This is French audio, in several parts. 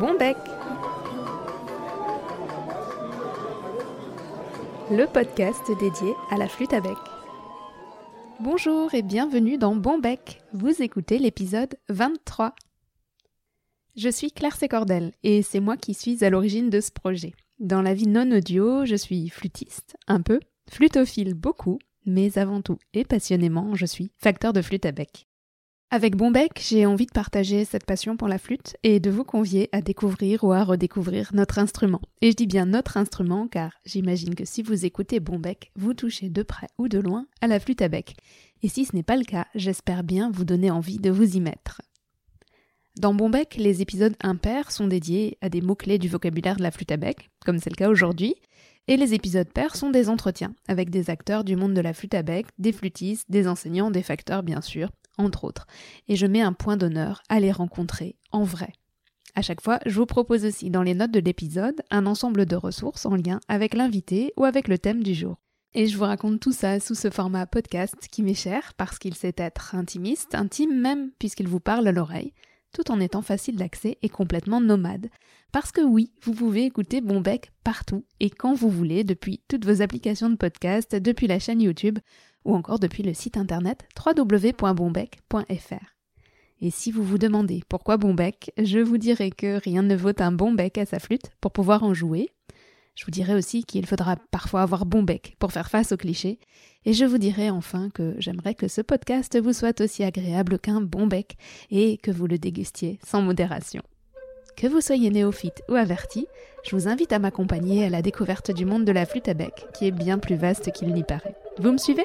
Bon Bec Le podcast dédié à la flûte à bec. Bonjour et bienvenue dans Bon Bec. Vous écoutez l'épisode 23. Je suis Claire Sécordel et c'est moi qui suis à l'origine de ce projet. Dans la vie non audio, je suis flûtiste, un peu, flutophile beaucoup, mais avant tout et passionnément, je suis facteur de flûte à bec. Avec Bonbec, j'ai envie de partager cette passion pour la flûte et de vous convier à découvrir ou à redécouvrir notre instrument. Et je dis bien notre instrument car j'imagine que si vous écoutez Bonbec, vous touchez de près ou de loin à la flûte à bec. Et si ce n'est pas le cas, j'espère bien vous donner envie de vous y mettre. Dans Bonbec, les épisodes impairs sont dédiés à des mots-clés du vocabulaire de la flûte à bec, comme c'est le cas aujourd'hui, et les épisodes pairs sont des entretiens avec des acteurs du monde de la flûte à bec, des flûtistes, des enseignants, des facteurs bien sûr, entre autres, et je mets un point d'honneur à les rencontrer en vrai. À chaque fois, je vous propose aussi dans les notes de l'épisode un ensemble de ressources en lien avec l'invité ou avec le thème du jour. Et je vous raconte tout ça sous ce format podcast qui m'est cher parce qu'il sait être intimiste, intime même puisqu'il vous parle à l'oreille, tout en étant facile d'accès et complètement nomade. Parce que oui, vous pouvez écouter Bonbec partout et quand vous voulez, depuis toutes vos applications de podcast, depuis la chaîne YouTube ou encore depuis le site internet www.bonbec.fr. Et si vous vous demandez pourquoi bon bec, je vous dirai que rien ne vaut un bon bec à sa flûte pour pouvoir en jouer. Je vous dirai aussi qu'il faudra parfois avoir bon bec pour faire face aux clichés. Et je vous dirai enfin que j'aimerais que ce podcast vous soit aussi agréable qu'un bon bec et que vous le dégustiez sans modération. Que vous soyez néophyte ou averti, je vous invite à m'accompagner à la découverte du monde de la flûte à bec, qui est bien plus vaste qu'il n'y paraît. Vous me suivez?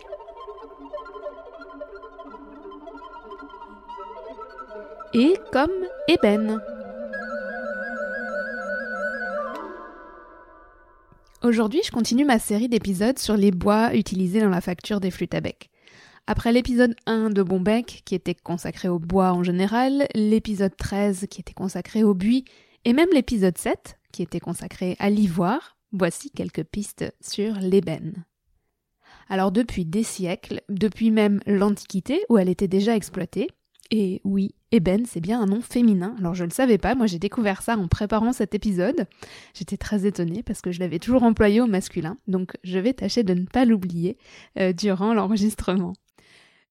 Et comme ébène. Aujourd'hui, je continue ma série d'épisodes sur les bois utilisés dans la facture des flûtes à bec. Après l'épisode 1 de Bonbec, qui était consacré au bois en général, l'épisode 13 qui était consacré au buis, et même l'épisode 7 qui était consacré à l'ivoire, voici quelques pistes sur l'ébène. Alors depuis des siècles, depuis même l'Antiquité où elle était déjà exploitée, et oui, Eben, c'est bien un nom féminin. Alors je ne le savais pas, moi j'ai découvert ça en préparant cet épisode. J'étais très étonnée parce que je l'avais toujours employé au masculin, donc je vais tâcher de ne pas l'oublier euh, durant l'enregistrement.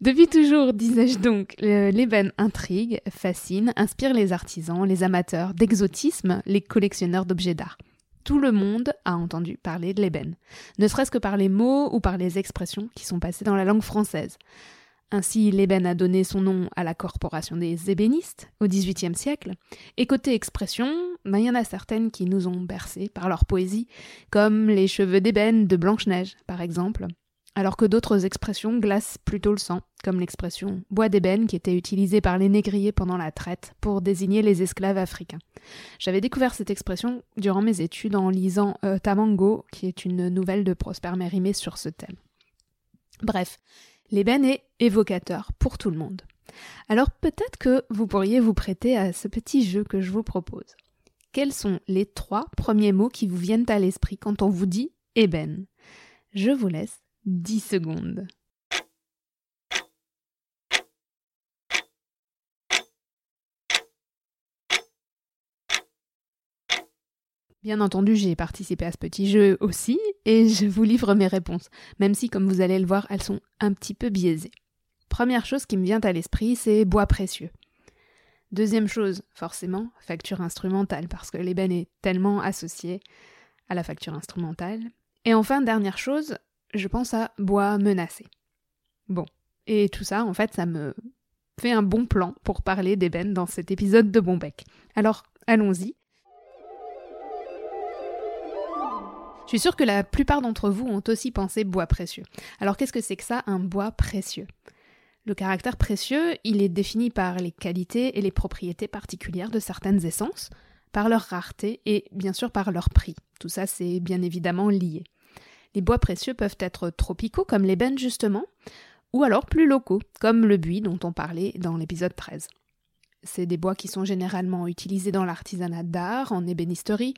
Depuis toujours, disais-je donc, l'ébène intrigue, fascine, inspire les artisans, les amateurs d'exotisme, les collectionneurs d'objets d'art. Tout le monde a entendu parler de l'ébène, ne serait-ce que par les mots ou par les expressions qui sont passées dans la langue française. Ainsi, l'ébène a donné son nom à la corporation des ébénistes au XVIIIe siècle. Et côté expression, ben, il y en a certaines qui nous ont bercés par leur poésie, comme les cheveux d'ébène de Blanche-Neige, par exemple, alors que d'autres expressions glacent plutôt le sang, comme l'expression bois d'ébène qui était utilisée par les négriers pendant la traite pour désigner les esclaves africains. J'avais découvert cette expression durant mes études en lisant euh, Tamango, qui est une nouvelle de Prosper Mérimée sur ce thème. Bref, L'ébène est évocateur pour tout le monde. Alors peut-être que vous pourriez vous prêter à ce petit jeu que je vous propose. Quels sont les trois premiers mots qui vous viennent à l'esprit quand on vous dit ébène? Je vous laisse 10 secondes. Bien entendu, j'ai participé à ce petit jeu aussi, et je vous livre mes réponses, même si, comme vous allez le voir, elles sont un petit peu biaisées. Première chose qui me vient à l'esprit, c'est bois précieux. Deuxième chose, forcément, facture instrumentale, parce que l'ébène est tellement associé à la facture instrumentale. Et enfin, dernière chose, je pense à bois menacé. Bon, et tout ça, en fait, ça me fait un bon plan pour parler d'ébène dans cet épisode de Bonbec. Alors, allons-y. Suis sûre que la plupart d'entre vous ont aussi pensé bois précieux. Alors qu'est-ce que c'est que ça, un bois précieux? Le caractère précieux, il est défini par les qualités et les propriétés particulières de certaines essences, par leur rareté et bien sûr par leur prix. Tout ça, c'est bien évidemment lié. Les bois précieux peuvent être tropicaux, comme l'ébène justement, ou alors plus locaux, comme le buis dont on parlait dans l'épisode 13. C'est des bois qui sont généralement utilisés dans l'artisanat d'art, en ébénisterie,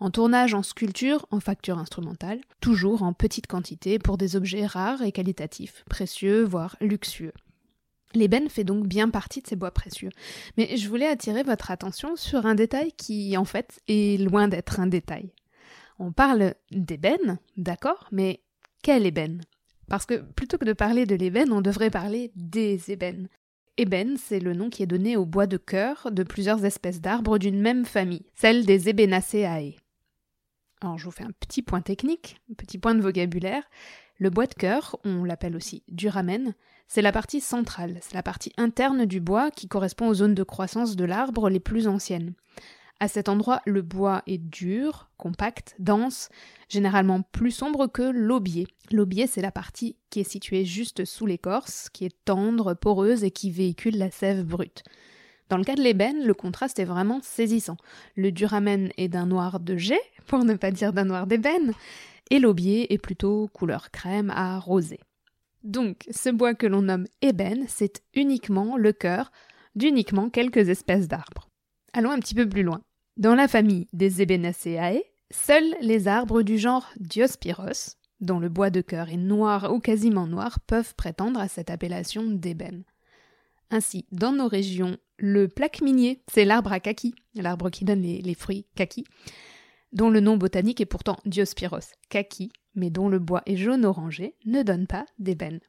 en tournage, en sculpture, en facture instrumentale, toujours en petite quantité pour des objets rares et qualitatifs, précieux, voire luxueux. L'ébène fait donc bien partie de ces bois précieux. Mais je voulais attirer votre attention sur un détail qui, en fait, est loin d'être un détail. On parle d'ébène, d'accord, mais quelle ébène? Parce que plutôt que de parler de l'ébène, on devrait parler des ébènes. Ébène, c'est le nom qui est donné au bois de cœur de plusieurs espèces d'arbres d'une même famille, celle des Ébénaceae. Alors je vous fais un petit point technique, un petit point de vocabulaire. Le bois de cœur, on l'appelle aussi duramen, c'est la partie centrale, c'est la partie interne du bois qui correspond aux zones de croissance de l'arbre les plus anciennes. À cet endroit, le bois est dur, compact, dense, généralement plus sombre que l'aubier. L'aubier, c'est la partie qui est située juste sous l'écorce, qui est tendre, poreuse et qui véhicule la sève brute. Dans le cas de l'ébène, le contraste est vraiment saisissant. Le duramen est d'un noir de jet, pour ne pas dire d'un noir d'ébène, et l'aubier est plutôt couleur crème à rosé. Donc, ce bois que l'on nomme ébène, c'est uniquement le cœur d'uniquement quelques espèces d'arbres. Allons un petit peu plus loin. Dans la famille des Ebenaceae, seuls les arbres du genre Diospyros, dont le bois de cœur est noir ou quasiment noir, peuvent prétendre à cette appellation d'ébène. Ainsi, dans nos régions, le plaque minier, c'est l'arbre à kaki, l'arbre qui donne les, fruits kaki, dont le nom botanique est pourtant Diospyros kaki, mais dont le bois est jaune-orangé, ne donne pas d'ébène.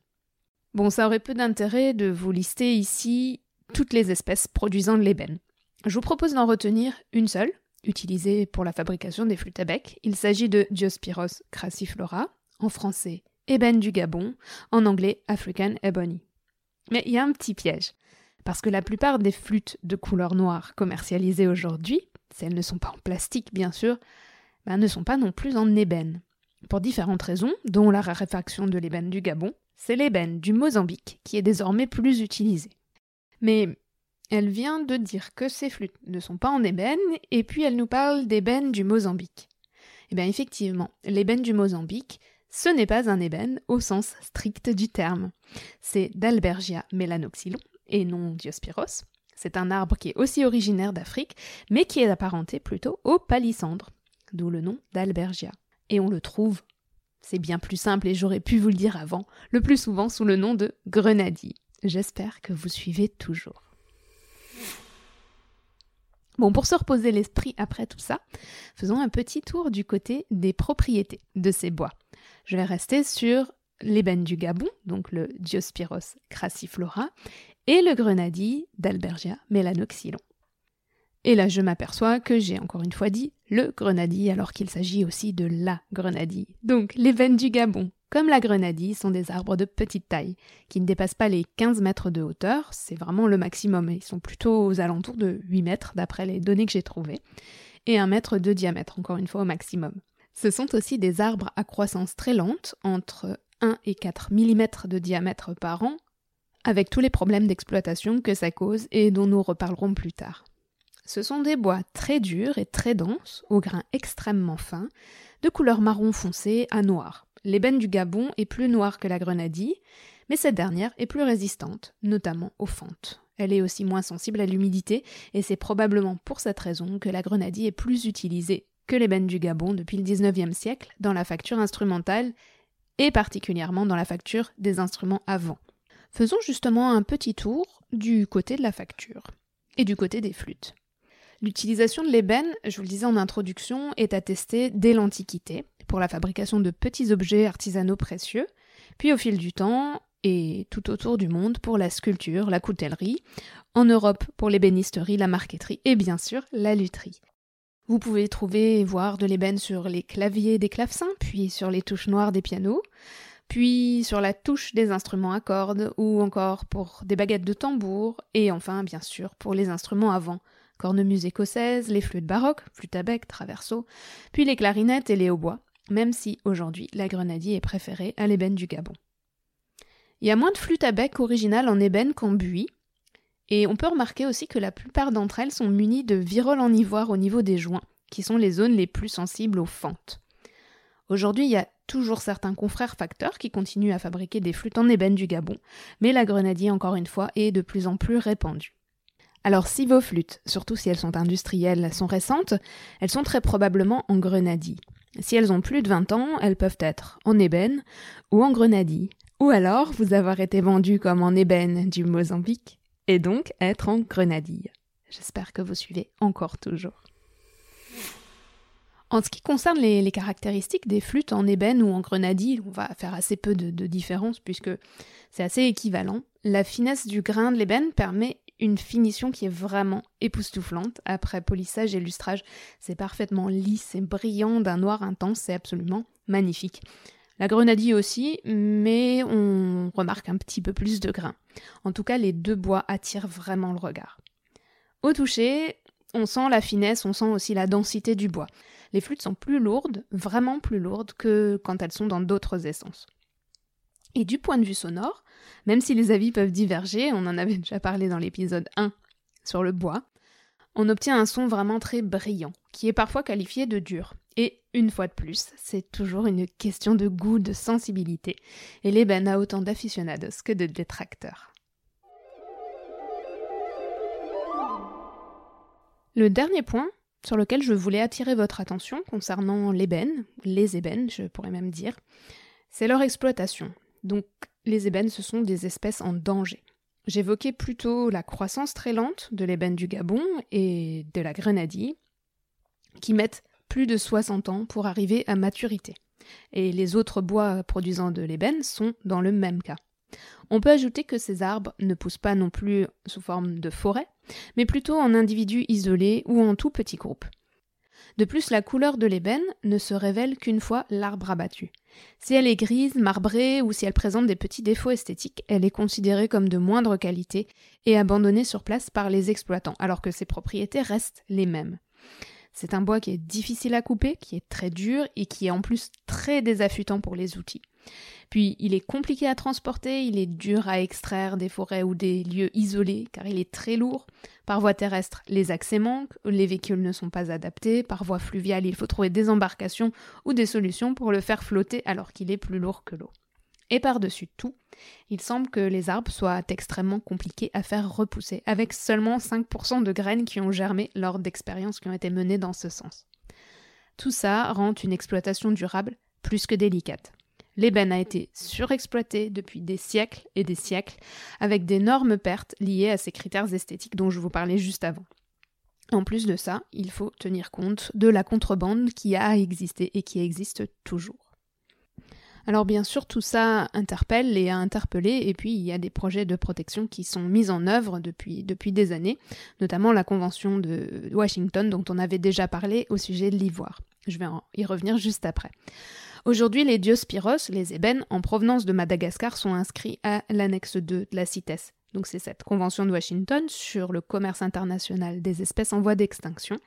Bon, ça aurait peu d'intérêt de vous lister ici toutes les espèces produisant de l'ébène. Je vous propose d'en retenir une seule, utilisée pour la fabrication des flûtes à bec. Il s'agit de Diospyros crassiflora, en français ébène du Gabon, en anglais African Ebony. Mais il y a un petit piège, parce que la plupart des flûtes de couleur noire commercialisées aujourd'hui si elles ne sont pas en plastique bien sûr, ben, ne sont pas non plus en ébène. Pour différentes raisons, dont la raréfaction de l'ébène du Gabon, c'est l'ébène du Mozambique qui est désormais plus utilisée. Mais elle vient de dire que ces flûtes ne sont pas en ébène, et puis elle nous parle d'ébène du Mozambique. Eh bien effectivement, l'ébène du Mozambique, ce n'est pas un ébène au sens strict du terme. C'est d'Albergia melanoxylon, et non Diospyros, c'est un arbre qui est aussi originaire d'Afrique, mais qui est apparenté plutôt au palissandre, d'où le nom d'Albergia. Et on le trouve, c'est bien plus simple et j'aurais pu vous le dire avant, le plus souvent sous le nom de grenadille. J'espère que vous suivez toujours. Bon, pour se reposer l'esprit après tout ça, faisons un petit tour du côté des propriétés de ces bois. Je vais rester sur l'ébène du Gabon, donc le Diospyros crassiflora, et le grenadille d'Albergia melanoxylon. Et là, je m'aperçois que j'ai encore une fois dit le grenadille alors qu'il s'agit aussi de la grenadille. Donc, veines du Gabon, comme la grenadille, sont des arbres de petite taille, qui ne dépassent pas les 15 mètres de hauteur, c'est vraiment le maximum, ils sont plutôt aux alentours de 8 mètres d'après les données que j'ai trouvées, et 1 mètre de diamètre, encore une fois au maximum. Ce sont aussi des arbres à croissance très lente, entre 1 et 4 mm de diamètre par an, avec tous les problèmes d'exploitation que ça cause et dont nous reparlerons plus tard. Ce sont des bois très durs et très denses, au grain extrêmement fin, de couleur marron foncé à noir. L'ébène du Gabon est plus noire que la grenadille, mais cette dernière est plus résistante, notamment aux fentes. Elle est aussi moins sensible à l'humidité, et c'est probablement pour cette raison que la grenadille est plus utilisée que l'ébène du Gabon depuis le XIXe siècle dans la facture instrumentale et particulièrement dans la facture des instruments avant. Faisons justement un petit tour du côté de la facture et du côté des flûtes. L'utilisation de l'ébène, je vous le disais en introduction, est attestée dès l'Antiquité pour la fabrication de petits objets artisanaux précieux, puis au fil du temps et tout autour du monde pour la sculpture, la coutellerie, en Europe pour l'ébénisterie, la marqueterie et bien sûr la lutherie. Vous pouvez trouver voir de l'ébène sur les claviers des clavecins, puis sur les touches noires des pianos, puis sur la touche des instruments à cordes, ou encore pour des baguettes de tambour, et enfin, bien sûr, pour les instruments avant, cornemuse écossaise, les flûtes baroques, flûte à bec, traverso, puis les clarinettes et les hautbois, même si aujourd'hui la grenadille est préférée à l'ébène du Gabon. Il y a moins de flûtes à bec originales en ébène qu'en buis, et on peut remarquer aussi que la plupart d'entre elles sont munies de viroles en ivoire au niveau des joints, qui sont les zones les plus sensibles aux fentes. Aujourd'hui, il y a toujours certains confrères facteurs qui continuent à fabriquer des flûtes en ébène du Gabon, mais la grenadille, encore une fois, est de plus en plus répandue. Alors si vos flûtes, surtout si elles sont industrielles, sont récentes, elles sont très probablement en grenadille. Si elles ont plus de 20 ans, elles peuvent être en ébène ou en grenadille, Ou alors vous avoir été vendu comme en ébène du Mozambique et donc être en grenadille. J'espère que vous suivez encore toujours. En ce qui concerne les, caractéristiques des flûtes en ébène ou en grenadille, on va faire assez peu de différence puisque c'est assez équivalent. La finesse du grain de l'ébène permet une finition qui est vraiment époustouflante. Après polissage et lustrage, c'est parfaitement lisse et brillant d'un noir intense, c'est absolument magnifique. La grenadille aussi, mais on remarque un petit peu plus de grain. En tout cas, les deux bois attirent vraiment le regard. Au toucher, on sent la finesse, on sent aussi la densité du bois. Les flûtes sont plus lourdes, vraiment plus lourdes que quand elles sont dans d'autres essences. Et du point de vue sonore, même si les avis peuvent diverger, on en avait déjà parlé dans l'épisode 1 sur le bois, on obtient un son vraiment très brillant, qui est parfois qualifié de dur. Et une fois de plus, c'est toujours une question de goût, de sensibilité, et l'ébène a autant d'aficionados que de détracteurs. Le dernier point sur lequel je voulais attirer votre attention concernant l'ébène, les ébènes, je pourrais même dire, c'est leur exploitation. Donc les ébènes, ce sont des espèces en danger. J'évoquais plutôt la croissance très lente de l'ébène du Gabon et de la grenadille, qui mettent plus de 60 ans pour arriver à maturité. Et les autres bois produisant de l'ébène sont dans le même cas. On peut ajouter que ces arbres ne poussent pas non plus sous forme de forêt, mais plutôt en individus isolés ou en tout petits groupes. De plus, la couleur de l'ébène ne se révèle qu'une fois l'arbre abattu. Si elle est grise, marbrée ou si elle présente des petits défauts esthétiques, elle est considérée comme de moindre qualité et abandonnée sur place par les exploitants, alors que ses propriétés restent les mêmes. C'est un bois qui est difficile à couper, qui est très dur et qui est en plus très désaffûtant pour les outils. Puis il est compliqué à transporter, il est dur à extraire des forêts ou des lieux isolés car il est très lourd. Par voie terrestre, les accès manquent, les véhicules ne sont pas adaptés. Par voie fluviale, il faut trouver des embarcations ou des solutions pour le faire flotter alors qu'il est plus lourd que l'eau. Et par-dessus tout, il semble que les arbres soient extrêmement compliqués à faire repousser, avec seulement 5% de graines qui ont germé lors d'expériences qui ont été menées dans ce sens. Tout ça rend une exploitation durable plus que délicate. L'ébène a été surexploité depuis des siècles et des siècles, avec d'énormes pertes liées à ces critères esthétiques dont je vous parlais juste avant. En plus de ça, il faut tenir compte de la contrebande qui a existé et qui existe toujours. Alors bien sûr, tout ça interpelle et a interpellé, et puis il y a des projets de protection qui sont mis en œuvre depuis, depuis des années, notamment la Convention de Washington dont on avait déjà parlé au sujet de l'ivoire. Je vais y revenir juste après. Aujourd'hui, les diospyros, les ébènes, en provenance de Madagascar, sont inscrits à l'annexe 2 de la CITES. Donc c'est cette convention de Washington sur le commerce international des espèces en voie d'extinction.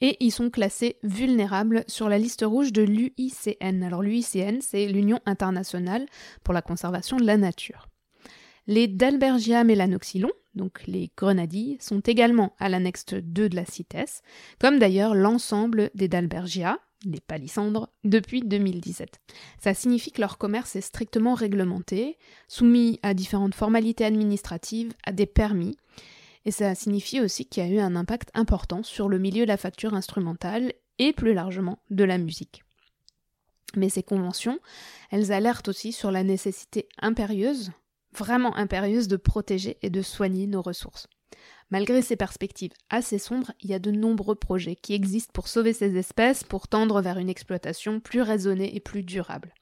Et ils sont classés vulnérables sur la liste rouge de l'UICN. Alors l'UICN, c'est l'Union internationale pour la conservation de la nature. Les Dalbergia melanoxylon, donc les grenadilles, sont également à l'annexe 2 de la CITES, comme d'ailleurs l'ensemble des Dalbergia, les palissandres, depuis 2017. Ça signifie que leur commerce est strictement réglementé, soumis à différentes formalités administratives, à des permis, et ça signifie aussi qu'il y a eu un impact important sur le milieu de la facture instrumentale et plus largement de la musique. Mais ces conventions, elles alertent aussi sur la nécessité impérieuse, vraiment impérieuse, de protéger et de soigner nos ressources. Malgré ces perspectives assez sombres, il y a de nombreux projets qui existent pour sauver ces espèces, pour tendre vers une exploitation plus raisonnée et plus durable.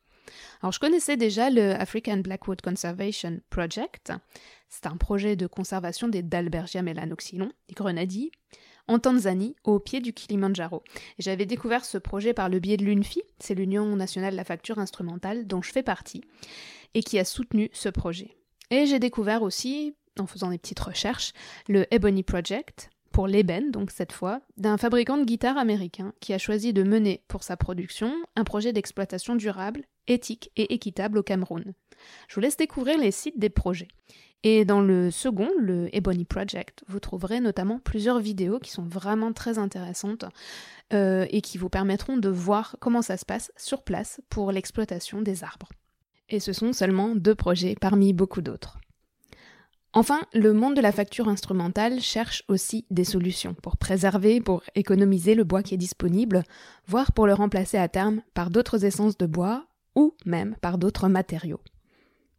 Alors je connaissais déjà le African Blackwood Conservation Project. C'est un projet de conservation des Dalbergia melanoxylon, des grenadilles, en Tanzanie, au pied du Kilimanjaro. J'avais découvert ce projet par le biais de l'UNFI, c'est l'Union nationale de la facture instrumentale dont je fais partie, et qui a soutenu ce projet. Et j'ai découvert aussi en faisant des petites recherches, le Ebony Project, pour l'ébène, donc cette fois, d'un fabricant de guitares américain qui a choisi de mener pour sa production un projet d'exploitation durable, éthique et équitable au Cameroun. Je vous laisse découvrir les sites des projets. Et dans le second, le Ebony Project, vous trouverez notamment plusieurs vidéos qui sont vraiment très intéressantes euh, et qui vous permettront de voir comment ça se passe sur place pour l'exploitation des arbres. Et ce sont seulement deux projets parmi beaucoup d'autres. Enfin, le monde de la facture instrumentale cherche aussi des solutions pour préserver, pour économiser le bois qui est disponible, voire pour le remplacer à terme par d'autres essences de bois, ou même par d'autres matériaux.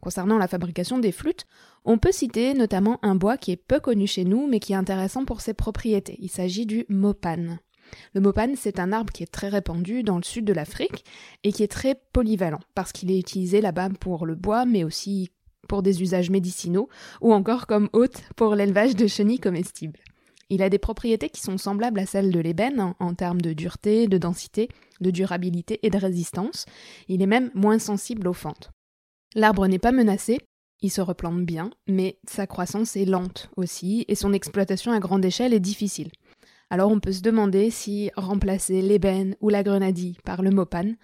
Concernant la fabrication des flûtes, on peut citer notamment un bois qui est peu connu chez nous mais qui est intéressant pour ses propriétés. Il s'agit du mopane. Le mopane, c'est un arbre qui est très répandu dans le sud de l'Afrique et qui est très polyvalent parce qu'il est utilisé là-bas pour le bois mais aussi pour des usages médicinaux ou encore comme hôte pour l'élevage de chenilles comestibles. Il a des propriétés qui sont semblables à celles de l'ébène en termes de dureté, de densité, de durabilité et de résistance. Il est même moins sensible aux fentes. L'arbre n'est pas menacé, il se replante bien, mais sa croissance est lente aussi, et son exploitation à grande échelle est difficile. Alors on peut se demander si remplacer l'ébène ou la grenadille par le mopane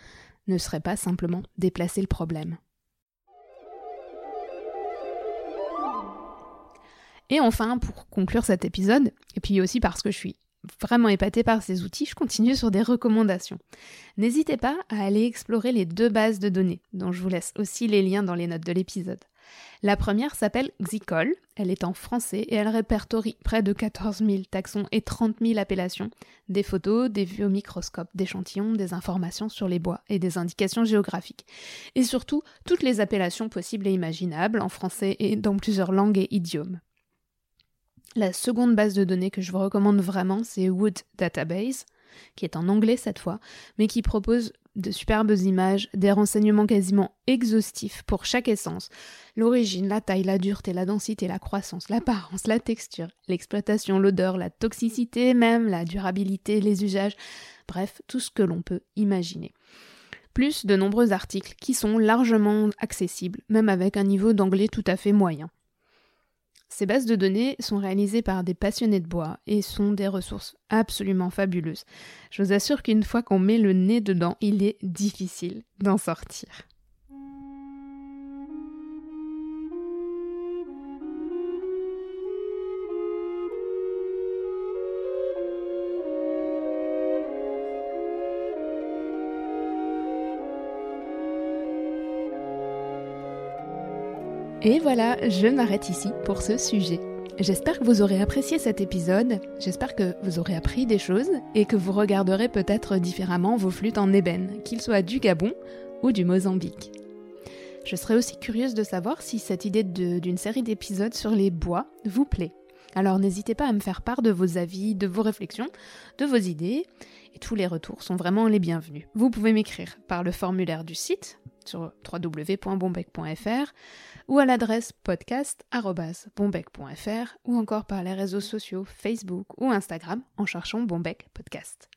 ne serait pas simplement déplacer le problème. Et enfin, pour conclure cet épisode, et puis aussi parce que je suis vraiment épatée par ces outils, je continue sur des recommandations. N'hésitez pas à aller explorer les deux bases de données, dont je vous laisse aussi les liens dans les notes de l'épisode. La première s'appelle Xicol, elle est en français et elle répertorie près de 14 000 taxons et 30 000 appellations, des photos, des vues au microscope, d'échantillons, des informations sur les bois et des indications géographiques. Et surtout, toutes les appellations possibles et imaginables en français et dans plusieurs langues et idiomes. La seconde base de données que je vous recommande vraiment, c'est Wood Database, qui est en anglais cette fois, mais qui propose de superbes images, des renseignements quasiment exhaustifs pour chaque essence. L'origine, la taille, la dureté, la densité, la croissance, l'apparence, la texture, l'exploitation, l'odeur, la toxicité même, la durabilité, les usages, bref, tout ce que l'on peut imaginer. Plus de nombreux articles qui sont largement accessibles, même avec un niveau d'anglais tout à fait moyen. Ces bases de données sont réalisées par des passionnés de bois et sont des ressources absolument fabuleuses. Je vous assure qu'une fois qu'on met le nez dedans, il est difficile d'en sortir. Et voilà, je m'arrête ici pour ce sujet. J'espère que vous aurez apprécié cet épisode, j'espère que vous aurez appris des choses et que vous regarderez peut-être différemment vos flûtes en ébène, qu'ils soient du Gabon ou du Mozambique. Je serais aussi curieuse de savoir si cette idée d'une série d'épisodes sur les bois vous plaît. Alors n'hésitez pas à me faire part de vos avis, de vos réflexions, de vos idées, et tous les retours sont vraiment les bienvenus. Vous pouvez m'écrire par le formulaire du site sur www.bombec.fr ou à l'adresse podcast.bombec.fr ou encore par les réseaux sociaux Facebook ou Instagram en cherchant Bombec Podcast.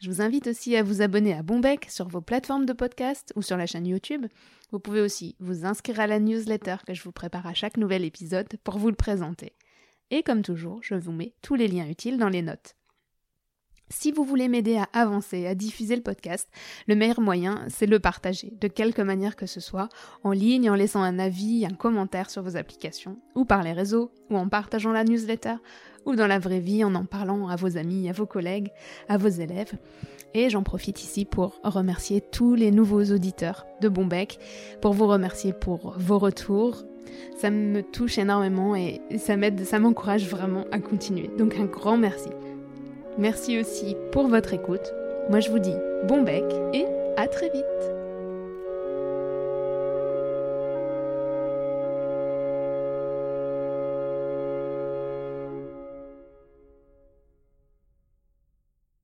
Je vous invite aussi à vous abonner à Bombec sur vos plateformes de podcast ou sur la chaîne YouTube. Vous pouvez aussi vous inscrire à la newsletter que je vous prépare à chaque nouvel épisode pour vous le présenter. Et comme toujours, je vous mets tous les liens utiles dans les notes. Si vous voulez m'aider à avancer, à diffuser le podcast, le meilleur moyen, c'est le partager, de quelque manière que ce soit, en ligne, en laissant un avis, un commentaire sur vos applications, ou par les réseaux, ou en partageant la newsletter, ou dans la vraie vie, en en parlant à vos amis, à vos collègues, à vos élèves. Et j'en profite ici pour remercier tous les nouveaux auditeurs de Bombec, pour vous remercier pour vos retours. Ça me touche énormément et ça m'aide, ça m'encourage vraiment à continuer. Donc un grand merci. Merci aussi pour votre écoute. Moi je vous dis bon bec et à très vite